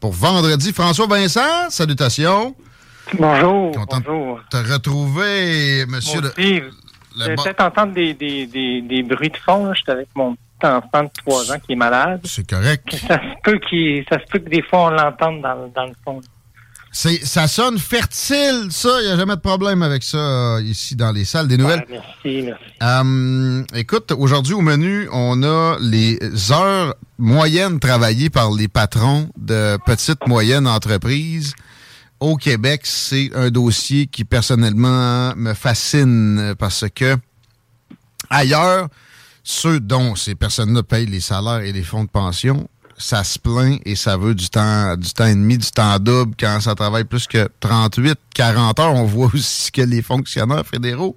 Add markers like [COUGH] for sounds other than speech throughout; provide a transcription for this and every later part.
Pour vendredi, François Vincent, salutations. Bonjour, Content bonjour. de te retrouver, monsieur Moi le. bon- peut-être entendre des, des, des, des bruits de fond. J'étais avec mon petit enfant de 3 ans qui est malade. C'est correct. Ça se peut, qu'il- ça se peut que des fois on l'entende dans, dans le fond. C'est, ça sonne fertile, ça. Il n'y a jamais de problème avec ça euh, ici dans les salles des nouvelles? Ouais, merci, merci. Euh, écoute, aujourd'hui au menu, on a les heures moyennes travaillées par les patrons de petites moyennes entreprises. Au Québec, c'est un dossier qui personnellement me fascine parce que ailleurs, ceux dont ces personnes-là payent les salaires et les fonds de pension, ça se plaint et ça veut du temps, du temps et demi, du temps double quand ça travaille plus que 38, 40 heures. On voit aussi que les fonctionnaires fédéraux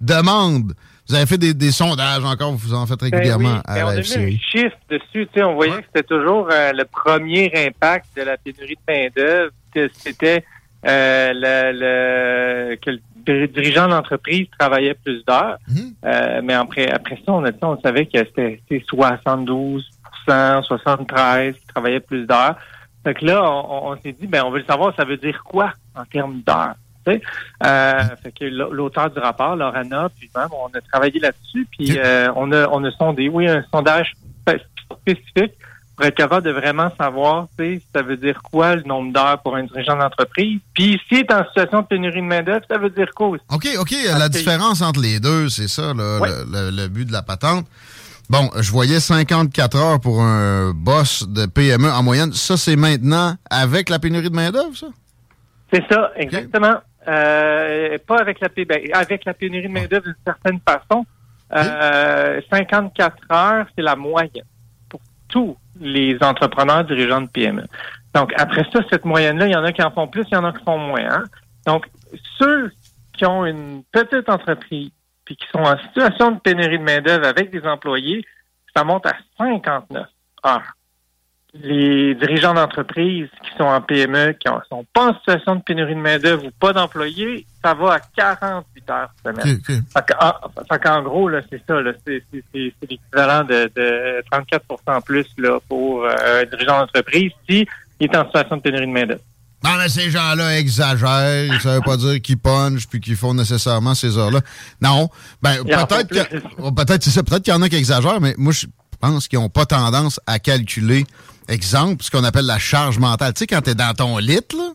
demandent. Vous avez fait des, des sondages encore, vous en faites Ben régulièrement oui, à ben on la a mis un chiffre dessus. tu sais, On voyait Ouais. que c'était toujours euh, le premier impact de la pénurie de main-d'œuvre. C'était euh, le, le- que le dirigeant d'entreprise travaillait plus d'heures. Mhm. Euh, mais après, après ça, on, a, dit- on savait que c'était 72 73 qui travaillaient plus d'heures. Fait que là, on, on s'est dit, ben, on veut le savoir, ça veut dire quoi en termes d'heures? Euh, fait que l'auteur du rapport, Lorana, puis même, on a travaillé là-dessus, puis euh, on a on a sondé, oui, un sondage spé- spécifique pour être capable de vraiment savoir, tu sais, ça veut dire quoi le nombre d'heures pour un dirigeant d'entreprise. Puis s'il est en situation de pénurie de main-d'œuvre, ça veut dire quoi aussi? OK, OK. La différence entre les deux, c'est ça, là, Ouais. le, le- le but de la patente. Bon, je voyais 54 heures pour un boss de PME en moyenne. Ça, c'est maintenant avec la pénurie de main-d'œuvre, ça? C'est ça, exactement. Euh, pas avec la, ben, avec la pénurie de main-d'œuvre d'une certaine façon. Euh, 54 heures, c'est la moyenne pour tous les entrepreneurs dirigeants de PME. Donc, après ça, cette moyenne-là, il y en a qui en font plus, il y en a qui font moins. hein. Donc, ceux qui ont une petite entreprise puis qui sont en situation de pénurie de main-d'œuvre avec des employés, ça monte à 59 heures les dirigeants d'entreprise qui sont en PME, qui ne sont pas en situation de pénurie de main-d'œuvre ou pas d'employés, ça va à 48 heures semaine. OK, OK. Fait que- ah, gros, c'est ça, c'est, l'équivalent de, de 34% plus là, pour euh, un dirigeant d'entreprise si il est en situation de pénurie de main-d'œuvre. Non, mais ces gens-là exagèrent. Ça veut pas dire qu'ils punchent puis qu'ils font nécessairement ces heures-là. Non. Ben, peut-être oh, peut-être, c'est ça. Peut-être qu'il y en a qui exagèrent, mais moi, je pense qu'ils n'ont pas tendance à calculer, exemple, ce qu'on appelle la charge mentale. Tu sais, quand t'es dans ton lit, là,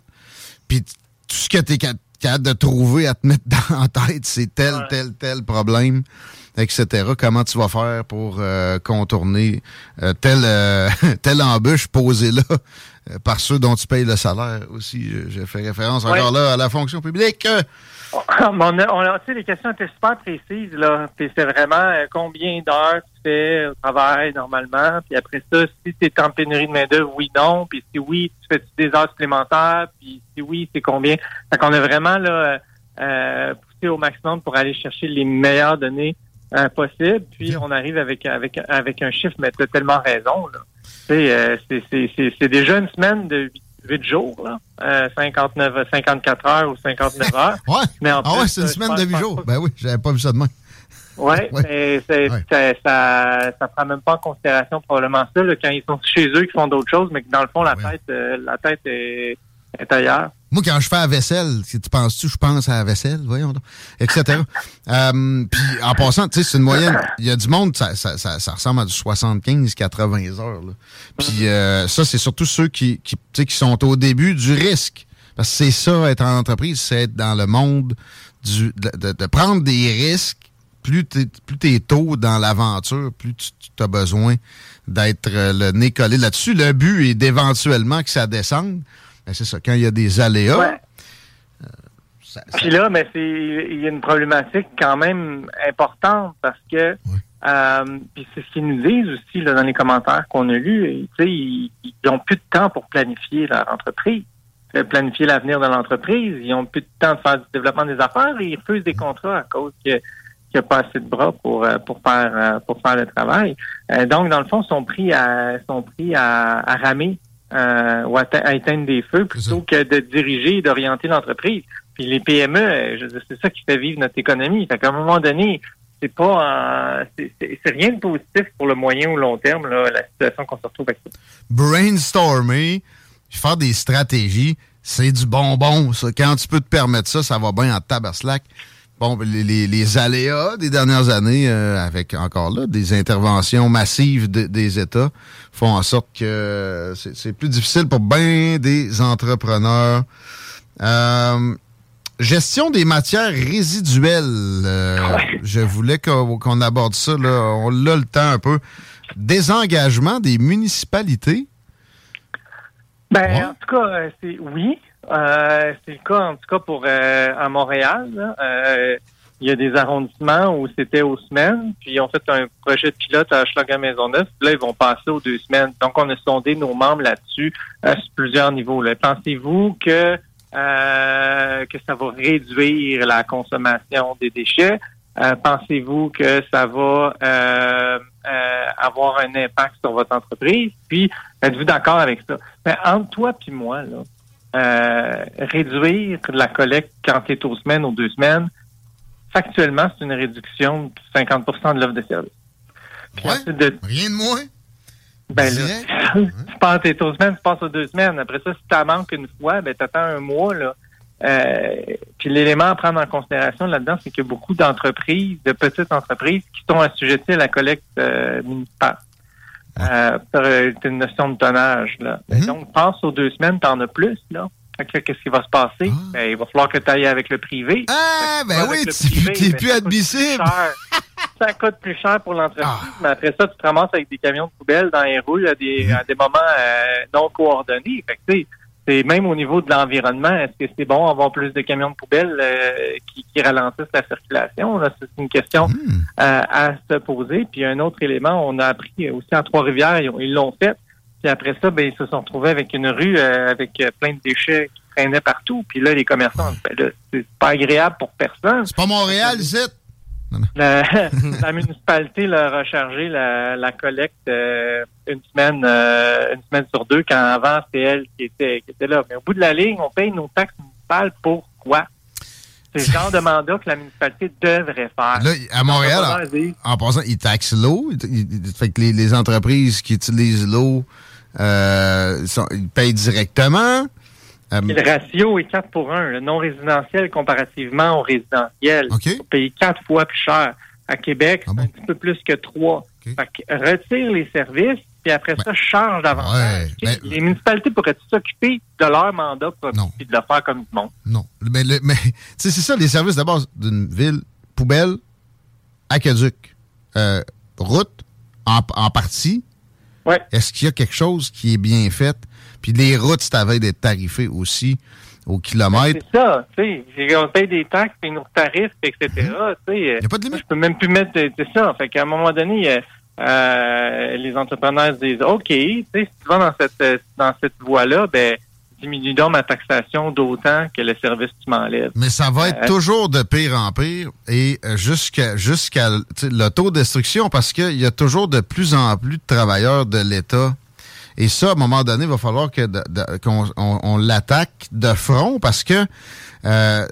puis tout ce que t'es ca- capable de trouver à te mettre [LAUGHS] dans la tête, c'est tel, Ouais. tel, tel problème, etc. Comment tu vas faire pour euh, contourner euh, telle, euh, [LAUGHS] telle embûche posée là euh, par ceux dont tu payes le salaire aussi? J'ai fait référence Ouais. encore là à la fonction publique. On a, on a- tu sais, les questions étaient super précises, là. C'est vraiment euh, combien d'heures tu fais au travail normalement. Puis après ça, si tu es en pénurie de main-d'œuvre, oui, non. Puis si oui, tu fais des heures supplémentaires? Puis si oui, c'est combien? Fait qu'on a vraiment là, euh, poussé au maximum pour aller chercher les meilleures données euh, possibles. Puis on arrive avec, avec, avec un chiffre, mais tu as tellement raison, euh, c'est- c'est c'est- c'est déjà une semaine de 8 jours, là. Euh, 59, 54 heures ou 59 heures. [LAUGHS] Ouais. Mais en Ah ouais, c'est une euh, semaine de je huit pense jours. pas- Ben oui, j'avais pas vu ça demain. Ouais, Ouais. mais c'est- Ouais. c'est- ça, ça prend même pas en considération probablement ça là, quand ils sont chez eux, qu'ils font d'autres choses, mais que dans le fond la Ouais. tête, euh, la tête est, Moi, quand je fais la vaisselle, tu penses-tu je pense à la vaisselle, voyons donc, etc. [LAUGHS] euh, puis en passant, tu sais, c'est une moyenne. Il y a du monde, ça, ça, ça, ça ressemble à du 75-80 heures. Là. Puis euh, ça, c'est surtout ceux qui, qui, tu sais, qui sont au début du risque. Parce que c'est ça, être en entreprise, c'est être dans le monde du, de, de- de prendre des risques. Plus tu es tôt dans l'aventure, plus tu, tu as besoin d'être euh, le nez collé là-dessus. Le but est d'éventuellement que ça descende. Ben, c'est ça, quand il y a des aléas, Ouais. ça- Puis là, mais c'est il y a une problématique quand même importante parce que euh, puis c'est ce qu'ils nous disent aussi là, dans les commentaires qu'on a lus. Ils n'ont plus de temps pour planifier leur entreprise, euh, planifier l'avenir de l'entreprise. Ils ont plus de temps de faire du développement des affaires et ils refusent des contrats à cause que qu'il n'y a pas assez de bras pour euh, pour faire euh, pour faire le travail. Euh, donc, dans le fond, ils sont pris à sont pris à, à ramer euh, ou à, te- à éteindre des feux plutôt que de diriger et d'orienter l'entreprise. Puis les PME, euh, c'est ça qui fait vivre notre économie. Fait qu'à un moment donné, c'est pas euh, c'est- rien de positif pour le moyen ou long terme, là, la situation qu'on se retrouve avec ça. brainstormer, faire des stratégies, c'est du bonbon, ça. Quand tu peux te permettre ça, ça va bien en tabaslac. Bon, les, aléas des dernières années, euh, avec encore là des interventions massives de- des États, font en sorte que c'est c'est plus difficile pour bien des entrepreneurs. Euh, gestion des matières résiduelles. euh, Je voulais qu'on aborde ça. Là. On l'a le temps un peu. Désengagement des municipalités? Ben, Ouais. en tout cas, euh, c'est oui. Euh, c'est le cas, en tout cas, pour euh, à Montréal. là. Euh, il y a des arrondissements où c'était aux semaines, puis ont fait un projet de pilote à Hochelaga Maisonneuve, puis là, ils vont passer aux deux semaines. Donc, on a sondé nos membres là-dessus euh, sur plusieurs niveaux. Pensez-vous que euh, que ça va réduire la consommation des déchets? Euh, Pensez-vous que ça va euh, euh, avoir un impact sur votre entreprise? Puis, êtes-vous d'accord avec ça? Ben, entre toi puis moi, là, euh, réduire la collecte quand tu es aux semaines, aux deux semaines, factuellement, c'est une réduction de 50% de l'offre de service. Puis Ouais. de- Rien de moins. ben là, [LAUGHS] tu passes tes aux semaines, tu passes aux deux semaines. Après ça, si tu manques une fois, ben t'attends un mois. Là. Euh, puis l'élément à prendre en considération là-dedans, c'est qu'il y a beaucoup d'entreprises, de petites entreprises, qui sont assujetties à la collecte euh, municipale. Euh, c'est une notion de tonnage. Là. Ben. Donc, passe aux deux semaines, tu en as plus. là. Qu'est-ce qui va se passer? Ah. Ben, il va falloir que tu ailles avec le privé. Ah, ben oui, tu- plus admissible. [LAUGHS] ça coûte plus cher pour l'entreprise, Ah. mais après ça, tu te ramasses avec des camions de poubelle dans les roues à des, à des moments euh, non coordonnés. Fait que, c'est même au niveau de l'environnement, est-ce que c'est bon d'avoir plus de camions de poubelle euh, qui, qui ralentissent la circulation? C'est une question Hmm. euh, à se poser. Puis un autre élément, on a appris aussi à Trois-Rivières, ils ont- ils l'ont fait. Puis après ça, ben, ils se sont retrouvés avec une rue euh, avec euh, plein de déchets qui traînaient partout. Puis là, les commerçants, ben c'est pas agréable pour personne. C'est pas Montréal, La, [LAUGHS] la municipalité leur a chargé la, la collecte euh, une semaine euh, une semaine sur deux, quand avant c'était elle qui était, qui était là. Mais au bout de la ligne, on paye nos taxes municipales pour quoi? C'est le genre de mandat que la municipalité devrait faire. Là, à Montréal, en, en passant, ils taxent l'eau. Fait que les, les entreprises qui utilisent l'eau, euh, ils payent directement. Le ratio est 4 pour 1. Le non résidentiel comparativement au résidentiel. Faut payer 4 fois plus cher. À Québec, Ah bon? un petit peu plus que 3. OK. Fait que retire les services, puis après ça, charge davantage. ouais, ben- les municipalités pourraient s'occuper de leur mandat puis de le faire comme du monde. non. Mais, [LAUGHS] c'est ça, les services base d'une ville. Poubelle, aqueduc, euh, route, en, en partie. Ouais. Est-ce qu'il y a quelque chose qui est bien fait? Puis les routes, à veille d'être tarifées aussi au kilomètre. C'est ça, tu sais. On paye des taxes, puis nos tarifs, etc. Tu sais, Il n'y a pas de limite. je peux même plus mettre de- c'est ça. Fait qu'à un moment donné, euh, euh, les entrepreneurs se disent OK, tu sais, si tu vas dans cette euh, dans cette voie-là, ben diminue donc ma taxation d'autant que le service que tu m'enlèves. Mais ça va être Euh, toujours de pire en pire et jusqu'à jusqu'à l'autodestruction parce qu'il y a toujours de plus en plus de travailleurs de l'État. Et ça, à un moment donné, il va falloir que qu'on on, on l'attaque de front parce que euh,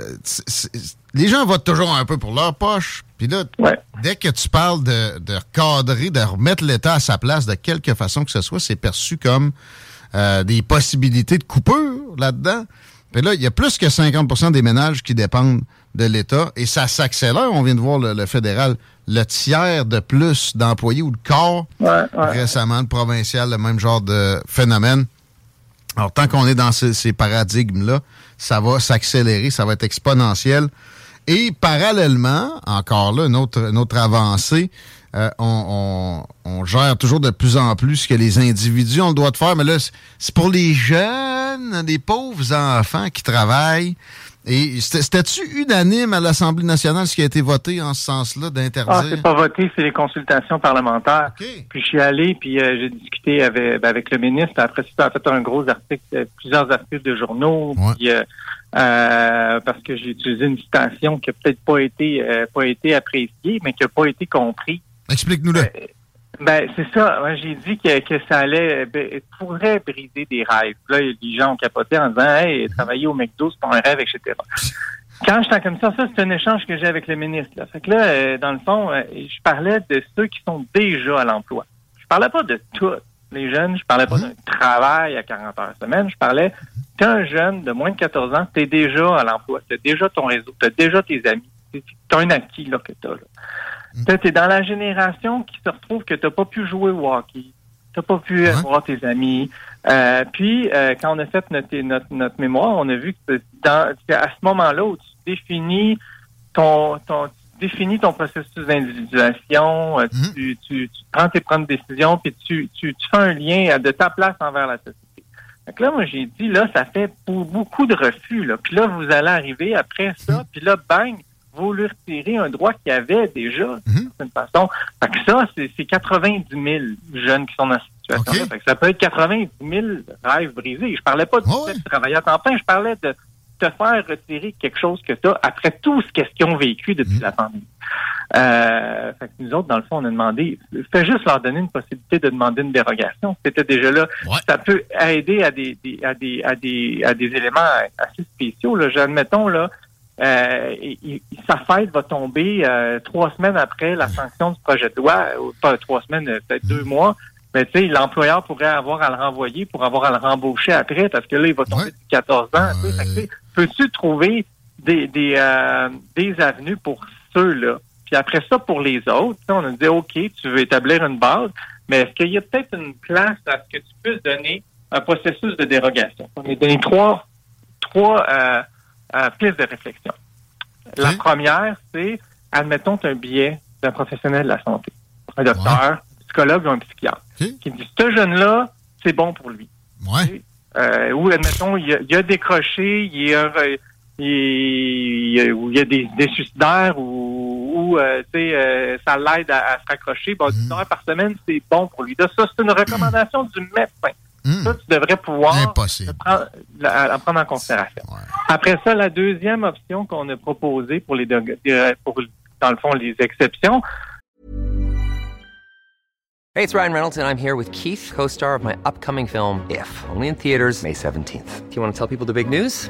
les gens votent toujours un peu pour leur poche. Puis là, Ouais. dès que tu parles de, de recadrer, de remettre l'État à sa place de quelque façon que ce soit, c'est perçu comme euh, des possibilités de coupure là-dedans. Puis là, il y a plus que 50% des ménages qui dépendent de l'État et ça s'accélère. On vient de voir le, fédéral, le tiers de plus d'employés ou de corps. Récemment, le provincial, le même genre de phénomène. Alors, tant qu'on est dans ces, paradigmes-là, ça va s'accélérer, ça va être exponentiel. Et parallèlement, encore là, une autre, avancée, euh, on, gère toujours de plus en plus ce que les individus ont le droit de faire, mais là, c'est pour les jeunes, les pauvres enfants qui travaillent. Et c'était-tu unanime à l'Assemblée nationale ce qui a été voté en ce sens-là d'interdire? Ah, c'est pas voté, c'est les consultations parlementaires. Puis je suis allé, puis euh, j'ai discuté avec, ben, avec le ministre. Après, c'était en fait un gros article, euh, plusieurs articles de journaux. Puis, euh, parce que j'ai utilisé une citation qui a peut-être pas été pas été appréciée, mais qui a pas été comprise. Explique-nous-le. Ben, c'est ça. j'ai dit que, que ça allait ben, pourrait briser des rêves. Là, les gens ont capoté en disant Hey, travailler au McDo, c'est pas un rêve, etc. Quand j'étais comme ça, ça, c'est un échange que j'ai avec le ministre. Là. Fait que là, euh, dans le fond, euh, je parlais de ceux qui sont déjà à l'emploi. Je parlais pas de tous les jeunes, je parlais pas d'un travail à 40 heures semaine, je parlais qu'un jeune de moins de 14 ans, t'es déjà à l'emploi, t'as déjà ton réseau, t'as déjà tes amis, t'as un acquis là, que t'as. Là. Tu es dans la génération qui se retrouve que tu n'as pas pu jouer au hockey. Tu n'as pas pu voir tes amis. Euh, puis, euh, quand on a fait notre, notre, mémoire, on a vu que dans, à ce moment-là où tu définis ton, ton, tu définis ton processus d'individuation, euh, mhm. tu, tu, tu, prends tes propres décisions, puis tu, tu, tu fais un lien de ta place envers la société. Donc là, moi, j'ai dit, là, ça fait beaucoup de refus. Là. Puis là, vous allez arriver après ça, mhm. puis là, bang, vous lui retirez un droit qu'il y avait déjà, d'une mhm. façon. Fait que ça, c'est 90 000 jeunes qui sont dans cette situation ça peut être 90 000 rêves brisés. Je parlais pas de travailler à temps plein, je parlais de te faire retirer quelque chose que tu as après tout ce qu'ils ont vécu depuis mhm. la pandémie. Euh, fait que nous autres, dans le fond, on a demandé, fait juste leur donner une possibilité de demander une dérogation. C'était déjà là. Ça peut aider à des, à des, à des, à des éléments assez spéciaux. Là. Admettons, là, euh, sa fête va tomber euh, trois semaines après la sanction du projet de loi, ou pas trois semaines, euh, peut-être deux mois. Mais tu sais, l'employeur pourrait avoir à le renvoyer pour avoir à le rembaucher après, parce que là, il va tomber de 14 ans. Peux-tu trouver des, des, des avenues pour ceux-là? Puis après ça, pour les autres, on a dit, OK, tu veux établir une base, mais est-ce qu'il y a peut-être une place à ce que tu puisses donner un processus de dérogation? On a donné trois, trois euh, de réflexion. La première, c'est, admettons, un billet d'un professionnel de la santé, un docteur, un psychologue ou un psychiatre, qui dit, ce jeune-là, c'est bon pour lui. Ouais. Euh, ou, admettons, il a, il a décroché, il, a, il, il y a des, des suicidaires ou, ou euh, euh, ça l'aide à, se raccrocher. Bon, 10 mhm. heures par semaine, c'est bon pour lui. ça, c'est une recommandation du médecin. Hmm. Ça, tu devrais pouvoir prendre, la, prendre en considération. Après ça, la deuxième option qu'on a proposée pour les pour, dans le fond, les exceptions. Hey, it's Ryan Reynolds, and I'm here with Keith, co-star of my upcoming film, If, only in theaters, May 17th. Do you want to tell people the big news?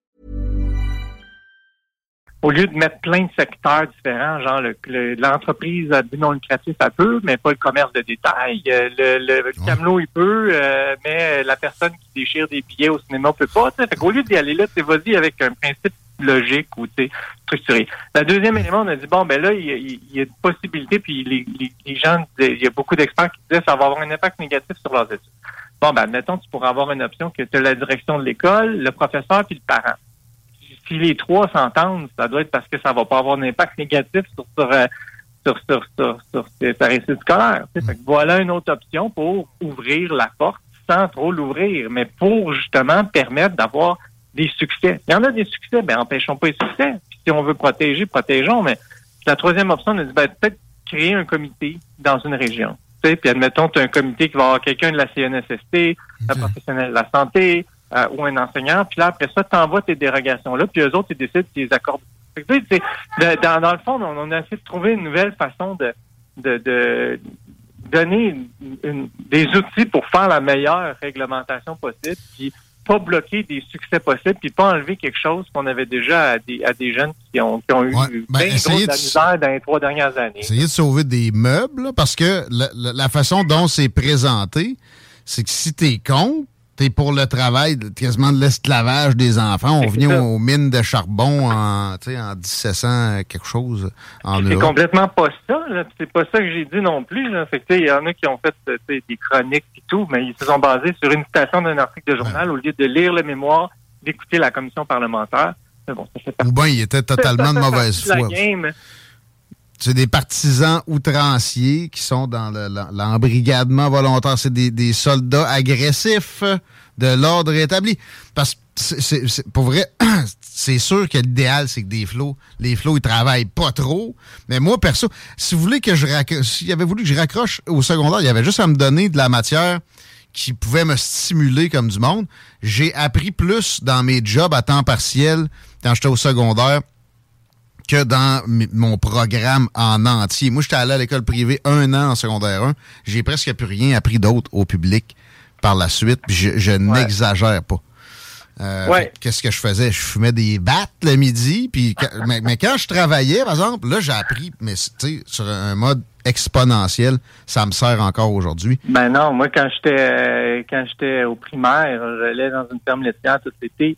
Au lieu de mettre plein de secteurs différents, genre l'entreprise à but non lucratif, ça peut, mais pas le commerce de détail. Euh, le, le, camelot, il peut, euh, mais la personne qui déchire des billets au cinéma peut pas. Fait qu'au lieu d'y aller là, tu vas-y avec un principe logique ou structuré. Le deuxième élément, on a dit, bon, ben là, il y, a, une possibilité, puis les, les, gens, il y a beaucoup d'experts qui disaient ça va avoir un impact négatif sur leurs études. Bon, ben, admettons, tu pourras avoir une option que tu as la direction de l'école, le professeur, puis le parent si les trois s'entendent, ça doit être parce que ça va pas avoir un impact négatif sur, sur, euh, sur, sur, sur, sur sa réussite scolaire. Fait que voilà une autre option pour ouvrir la porte sans trop l'ouvrir, mais pour justement permettre d'avoir des succès. Il y en a des succès, ben empêchons pas les succès. Puis si on veut protéger, protégeons, mais la troisième option, on a dit ben, peut-être créer un comité dans une région. Puis admettons, tu as un comité qui va avoir quelqu'un de la CNSST, un professionnel de la santé euh, ou un enseignant, puis là, après ça, tu envoies tes dérogations-là, puis eux autres, ils décident s'ils accordent. Dans, dans le fond, on, a essayé de trouver une nouvelle façon de, de, de donner des outils pour faire la meilleure réglementation possible, puis pas bloquer des succès possibles, puis pas enlever quelque chose qu'on avait déjà à des, à des jeunes qui ont, qui ont eu Ouais, ben, bien essayez de la misère dans les trois dernières années. Essayer de sauver des meubles, là, parce que la, la- la façon dont c'est présenté, c'est que si t'es contre, t'es pour le travail, quasiment de l'esclavage des enfants. On ça. aux mines de charbon en, en 1700 quelque chose C'est complètement pas ça. C'est pas ça que j'ai dit non plus. Là. Fait que, il y en a qui ont fait des chroniques et tout, mais ils se sont basés sur une citation d'un article de journal au lieu de lire le mémoire, d'écouter la commission parlementaire. Mais bon, ça fait partie Ou bien il était [LAUGHS] totalement de ça mauvaise foi. C'est des partisans outranciers qui sont dans l'embrigadement volontaire. C'est des, soldats agressifs de l'ordre établi. Parce que, pour vrai, [CLEARS THROAT] c'est sûr que l'idéal, c'est que des flots, les flots, ils travaillent pas trop. Mais moi, perso, si vous voulez que je raccroche, s'il avait voulu que je raccroche au secondaire, il y avait juste à me donner de la matière qui pouvait me stimuler comme du monde. J'ai appris plus dans mes jobs à temps partiel quand j'étais au secondaire que dans mon programme en entier. Moi, j'étais allé à l'école privée un an en secondaire 1. J'ai presque plus rien appris d'autre au public par la suite. puis Je, je n'exagère pas. Euh, Ouais. Qu'est-ce que je faisais? Je fumais des battes le midi. Puis [LAUGHS] mais, mais quand je travaillais, par exemple, là, j'ai appris, mais tu sais, sur un mode exponentiel, ça me sert encore aujourd'hui. Ben non, moi quand j'étais euh, quand j'étais au primaire, j'allais dans une ferme laitière tout l'été.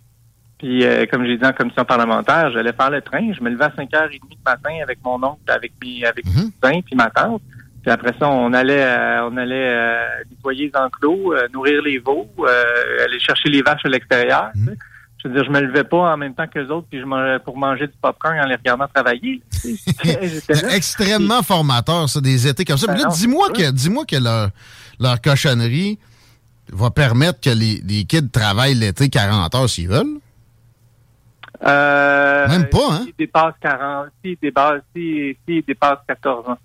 Puis euh, comme j'ai dit en commission parlementaire, j'allais faire le train. Je me levais à 5h30 le matin avec mon oncle, avec mes avec mes cousins puis ma tante. Puis après ça, on allait euh, on allait euh, nettoyer les enclos, euh, nourrir les veaux, aller chercher les vaches à l'extérieur. sais. Je veux dire, je me levais pas en même temps que les autres puis je mangeais pour manger du popcorn en les regardant travailler. [LAUGHS] Là. Extrêmement formateur, ça, des étés comme ça. Mais Ben dis-moi c'est que, dis-moi que leur, leur cochonnerie va permettre que les, les kids travaillent l'été 40 heures s'ils veulent. Euh, Même pas, hein? S'il dépasse 40, s'il dépasse, s'il s'il dépasse 14 ans.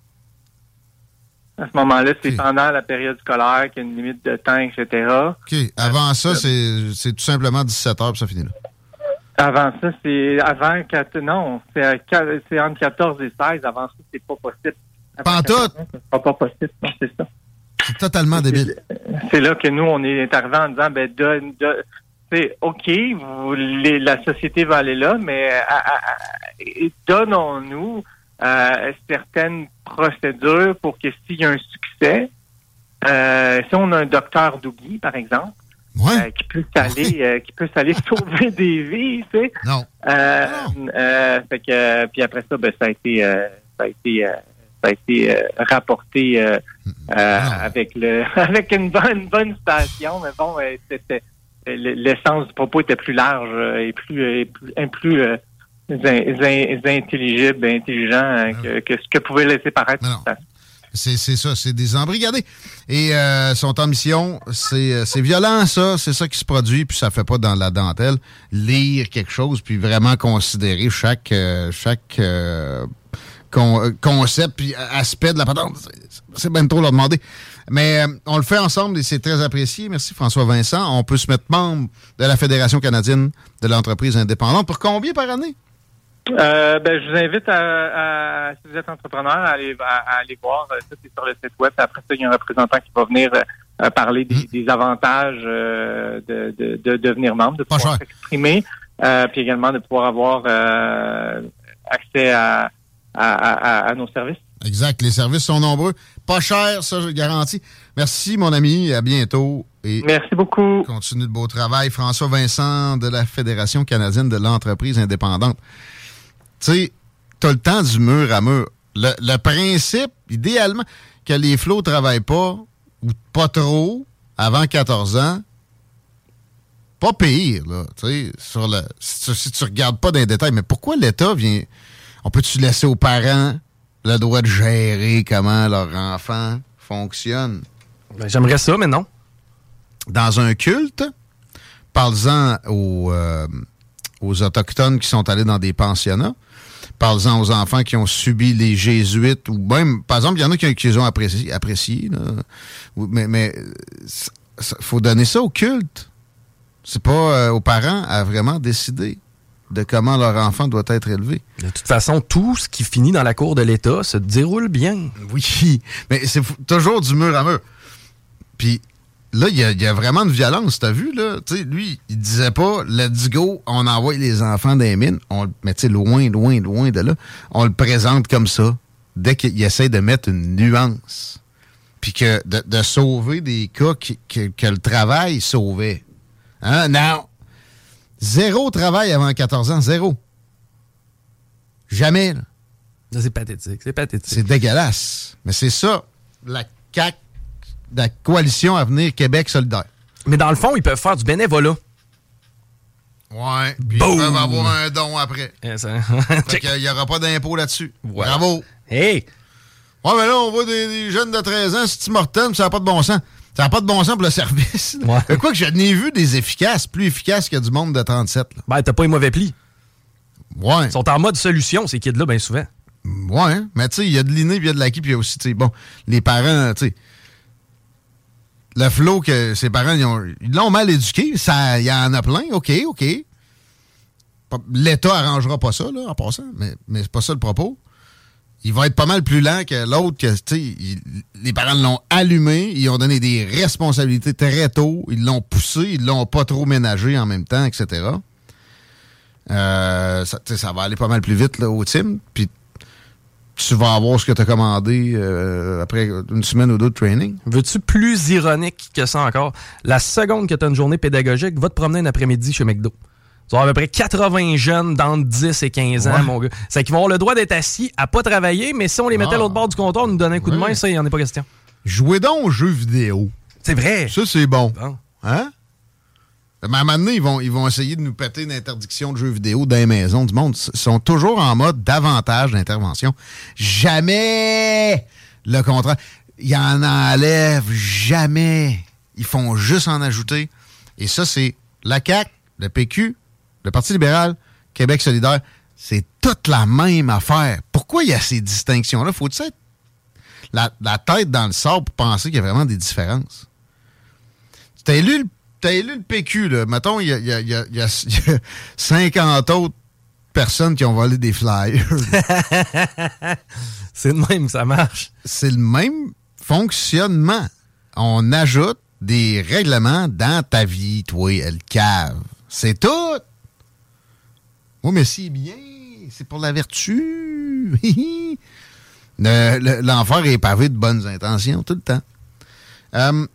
À ce moment-là, c'est pendant la période scolaire qu'il y a une limite de temps, etc. OK. Avant ça, c'est c'est tout simplement 17 heures, puis ça finit là. Avant ça, c'est avant 4, non, c'est à c'est entre 14 et 16. Avant ça, c'est pas possible. Pantoute! 14 ans, Ce sera pas possible, non, c'est ça. C'est totalement débile. C'est là que nous, on est arrivé en disant, ben, donne, donne- c'est OK, vous, les- la société va aller là, mais donnons-nous euh, certaines procédures pour que s'il y a un succès, euh, si on a un docteur d'oubli, par exemple, euh, qui peut s'aller, qui peut s'aller [LAUGHS] sauver des vies, tu sais. Non. Fait que, puis après ça, ben, ça a été, ça a été, ça a été euh, rapporté euh, euh, avec le, [LAUGHS] avec une bonne, une bonne station, mais bon, c'était l'essence du propos était plus large euh, et plus, euh, et plus, et plus euh, in- in- intelligible, intelligent euh, que, ce que pouvait laisser paraître. C'est ça, c'est des embrigadés. Et euh, sont en mission, c'est violent ça, c'est ça qui se produit, puis ça fait pas dans la dentelle. Lire quelque chose, puis vraiment considérer chaque chaque con- concept, puis aspect de la patente. C'est- C'est bien trop leur demander. Mais euh, on le fait ensemble et c'est très apprécié. Merci François Vincent. On peut se mettre membre de la Fédération canadienne de l'entreprise indépendante. Pour combien par année? Euh, ben, je vous invite à, à- si vous êtes entrepreneur, à aller, à, à aller voir. euh, Ça, c'est sur le site web. Après ça, il y a un représentant qui va venir euh, parler des, des avantages euh, de, de, de devenir membre, de pouvoir s'exprimer, puis également de pouvoir avoir accès à, à, à, à nos services. Exact. Les services sont nombreux. Pas cher, ça, je le garantis. Merci, mon ami. À bientôt. Et Merci beaucoup. Continue le beau travail. François Vincent de la Fédération canadienne de l'entreprise indépendante. Tu sais, t'as le temps du mur à mur. Le, le principe, idéalement, que les flots travaillent pas, ou pas trop, avant 14 ans, pas pire, là. Tu sais, sur le, si, tu, si tu regardes pas dans les détails, mais pourquoi l'État vient. On peut-tu laisser aux parents le droit de gérer comment leur enfant fonctionne. Ben, J'aimerais ça, mais non. Dans un culte, parle-en aux, euh, aux Autochtones qui sont allés dans des pensionnats. Parle-en aux enfants qui ont subi les Jésuites, ou même, par exemple, il y en a qui, qui les ont appréciés. Ou- Mais mais il faut donner ça au culte. C'est pas euh, aux parents à vraiment décider de comment leur enfant doit être élevé. De toute façon, tout ce qui finit dans la cour de l'État se déroule bien. Oui, [LAUGHS] mais c'est toujours du mur à mur. Puis là, il y, a- il y a vraiment une violence, t'as vu, là? Tu sais, lui, il disait pas, let's go, on envoie les enfants des mines. On, le- mais tu sais, loin, loin, loin de là, on le présente comme ça, dès qu'il essaie de mettre une nuance. Puis que de, de sauver des cas qui- que, que le travail sauvait. Hein? Non! Zéro travail avant 14 ans, zéro. Jamais, là. C'est pathétique, c'est pathétique. C'est dégueulasse. Mais c'est ça, la CAC, la coalition Avenir Québec solidaire. Mais dans le fond, ils peuvent faire du bénévolat. Ouais. Puis ils peuvent avoir un don après. Eh, ça- [LAUGHS] Fait qu'il n'y aura pas d'impôt là-dessus. Ouais. Bravo. Hey! Ouais, mais là, on voit des, des jeunes de 13 ans, c'est mortel, ça n'a pas de bon sens. Ça n'a pas de bon sens pour le service. Ouais. Mais quoi que j'en ai vu des efficaces, plus efficaces que du monde de 37. Là. Ben, t'as pas les mauvais plis. Ouais. Ils sont en mode solution, ces kids-là, bien souvent. Ouais, mais tu sais, il y a de l'inné, puis il y a de l'acquis, puis il y a aussi, tu sais, bon, les parents, tu sais, le flot que ses parents, ils ont- ils l'ont mal éduqué, ça, il y en a plein, OK, OK. L'État arrangera pas ça, là, en passant, mais, mais c'est pas ça le propos. Il va être pas mal plus lent que l'autre, que, les parents l'ont allumé, ils ont donné des responsabilités très tôt, ils l'ont poussé, ils l'ont pas trop ménagé en même temps, etc. Euh, ça, va aller pas mal plus vite au team. Puis tu vas avoir ce que tu as commandé euh, après une semaine ou deux de training. Veux-tu plus ironique que ça encore? La seconde que tu as une journée pédagogique, va te promener un après-midi chez McDo. Vas avoir à peu près 80 jeunes d'entre 10 et 15 ans, Ouais. mon gars. C'est qu'ils vont avoir le droit d'être assis à pas travailler, mais si on les mettait à Ah. l'autre bord du comptoir, nous donner un coup de main, ça, il n'y en est pas question. Jouer donc aux jeux vidéo. C'est vrai. Ça, c'est bon. Bon. Hein? Mais à un moment donné, ils vont, ils vont essayer de nous péter une interdiction de jeux vidéo dans les maisons du monde. Ils sont toujours en mode davantage d'intervention. Jamais le contraire. Ils en enlèvent jamais. Ils font juste en ajouter. Et ça, c'est la CAQ, le PQ, le Parti libéral, Québec solidaire. C'est toute la même affaire. Pourquoi il y a ces distinctions-là? Faut-il être la, la tête dans le sable pour penser qu'il y a vraiment des différences? T'as élu, le- t'as élu le PQ, là. Mettons, il y a, y a- y a- il y a- il y a 50 autres personnes qui ont volé des flyers. [LAUGHS] C'est de même, ça marche. C'est le même fonctionnement. On ajoute des règlements dans ta vie, toi, le cave. C'est tout. Oui, mais c'est bien. C'est pour la vertu. [LAUGHS] Le- le- L'enfer est pavé de bonnes intentions tout le temps. Euh,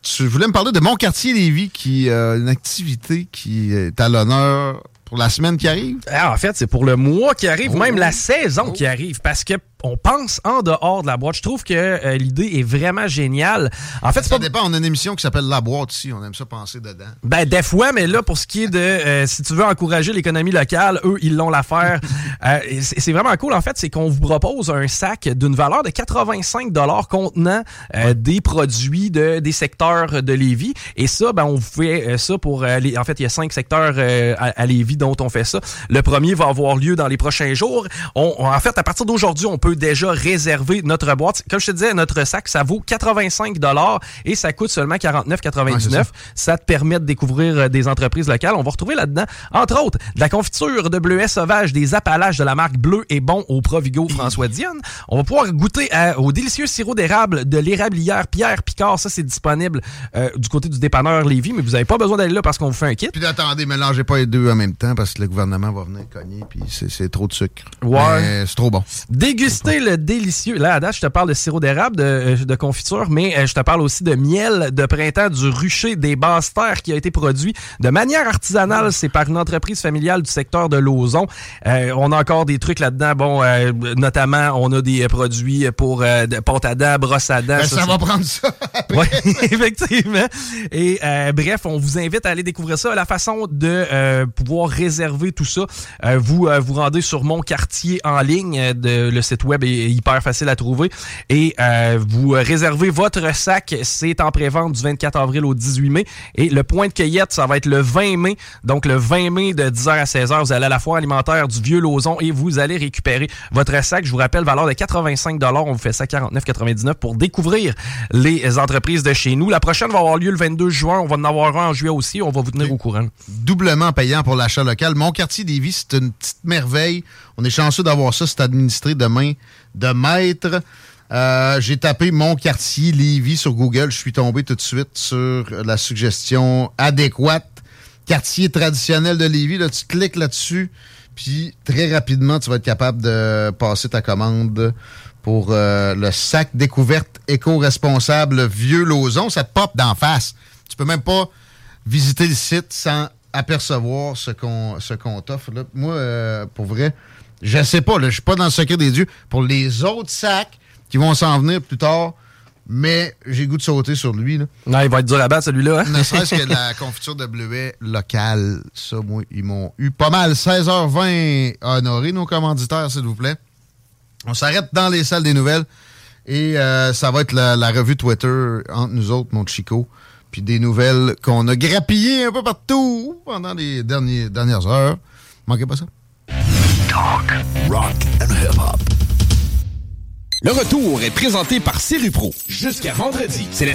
tu voulais me parler de mon quartier Lévis, qui a une activité qui est à l'honneur pour la semaine qui arrive? Ah, en fait, c'est pour le mois qui arrive, Oh. même la saison qui arrive, parce que on pense en dehors de la boîte. Je trouve que euh, l'idée est vraiment géniale. En fait, c'est Ça pas dépend, on a une émission qui s'appelle La Boîte ici, on aime ça penser dedans. Ben, des fois, mais là, pour ce qui est de, euh, si tu veux encourager l'économie locale, eux, ils l'ont l'affaire. [LAUGHS] Euh, c'est vraiment cool, en fait, c'est qu'on vous propose un sac d'une valeur de 85 contenant euh, des produits de, des secteurs de Lévis. Et ça, ben, on vous fait euh, ça pour, les, en fait, il y a cinq secteurs euh, à, à Lévis dont on fait ça. Le premier va avoir lieu dans les prochains jours. On, on- en fait, à partir d'aujourd'hui, on peut déjà réserver notre boîte. Comme je te disais, notre sac, ça vaut 85 et ça coûte seulement 49,99 Ouais, c'est ça. ça te permet de découvrir euh, des entreprises locales. On va retrouver là-dedans, entre autres, de la confiture de bleuet sauvage, des Appalaches de la marque Bleu et Bon au Provigo François Dionne. On va pouvoir goûter à- au délicieux sirop d'érable de l'érablière Pierre Picard. Ça, c'est disponible euh, du côté du dépanneur Lévis, mais vous n'avez pas besoin d'aller là parce qu'on vous fait un kit. Puis attendez, mélangez pas les deux en même temps parce que le gouvernement va venir cogner puis c'est trop de sucre. Ouais. C'est trop bon. Déguster le délicieux. Là, à date, je te parle de sirop d'érable, de, euh, de confiture, mais euh, je te parle aussi de miel de printemps du rucher des basses terres qui a été produit de manière artisanale. C'est par une entreprise familiale du secteur de Lauson. Euh, on a encore des trucs là-dedans. Bon, euh, notamment, on a des produits pour euh, de pâte à dents, brosse à dents. Ben, ça, va prendre ça. [LAUGHS] oui, [LAUGHS] effectivement. Et euh, bref, on vous invite à aller découvrir ça. La façon de euh, pouvoir réserver tout ça, euh, vous euh, vous rendez sur mon quartier en ligne, de, le site web est hyper facile à trouver. Et euh, vous réservez votre sac. C'est en pré-vente du 24 avril au 18 mai. Et le point de cueillette, ça va être le 20 mai. Donc, le 20 mai de 10h à 16h, vous allez à la foire alimentaire du Vieux-Lauzon et vous allez récupérer votre sac. Je vous rappelle, valeur de 85 On vous fait ça 49,99 pour découvrir les entreprises de chez nous. La prochaine va avoir lieu le 22 juin. On va en avoir un en juillet aussi. On va vous tenir au courant. Doublement payant pour l'achat local. Mon quartier Lévis, c'est une petite merveille. On est chanceux d'avoir ça. C'est administré de main de maître. Euh, j'ai tapé mon quartier Lévis sur Google. Je suis tombé tout de suite sur la suggestion adéquate. Quartier traditionnel de Lévis. Là, tu cliques là-dessus, puis très rapidement, tu vas être capable de passer ta commande pour euh, le sac découverte éco-responsable Vieux Lauzon. Ça te pop d'en face. Tu peux même pas visiter le site sans apercevoir ce qu'on ce qu'on t'offre. Moi, euh, pour vrai, je sais pas. Je suis pas dans le secret des dieux. Pour les autres sacs qui vont s'en venir plus tard, mais j'ai goût de sauter sur lui. Là. Non, il va être dur à battre, celui-là. Hein? ne serait-ce que la [LAUGHS] confiture de bleuet locale. Ça, moi, ils m'ont eu pas mal. 16h20 à honorer nos commanditaires, s'il vous plaît. On s'arrête dans les salles des nouvelles. Et euh, ça va être la, la, revue Twitter entre nous autres, mon Chico. Puis des nouvelles qu'on a grappillées un peu partout pendant les derniers, dernières heures. Manquez pas ça. Le retour est présenté par Pro. Jusqu'à vendredi, c'est la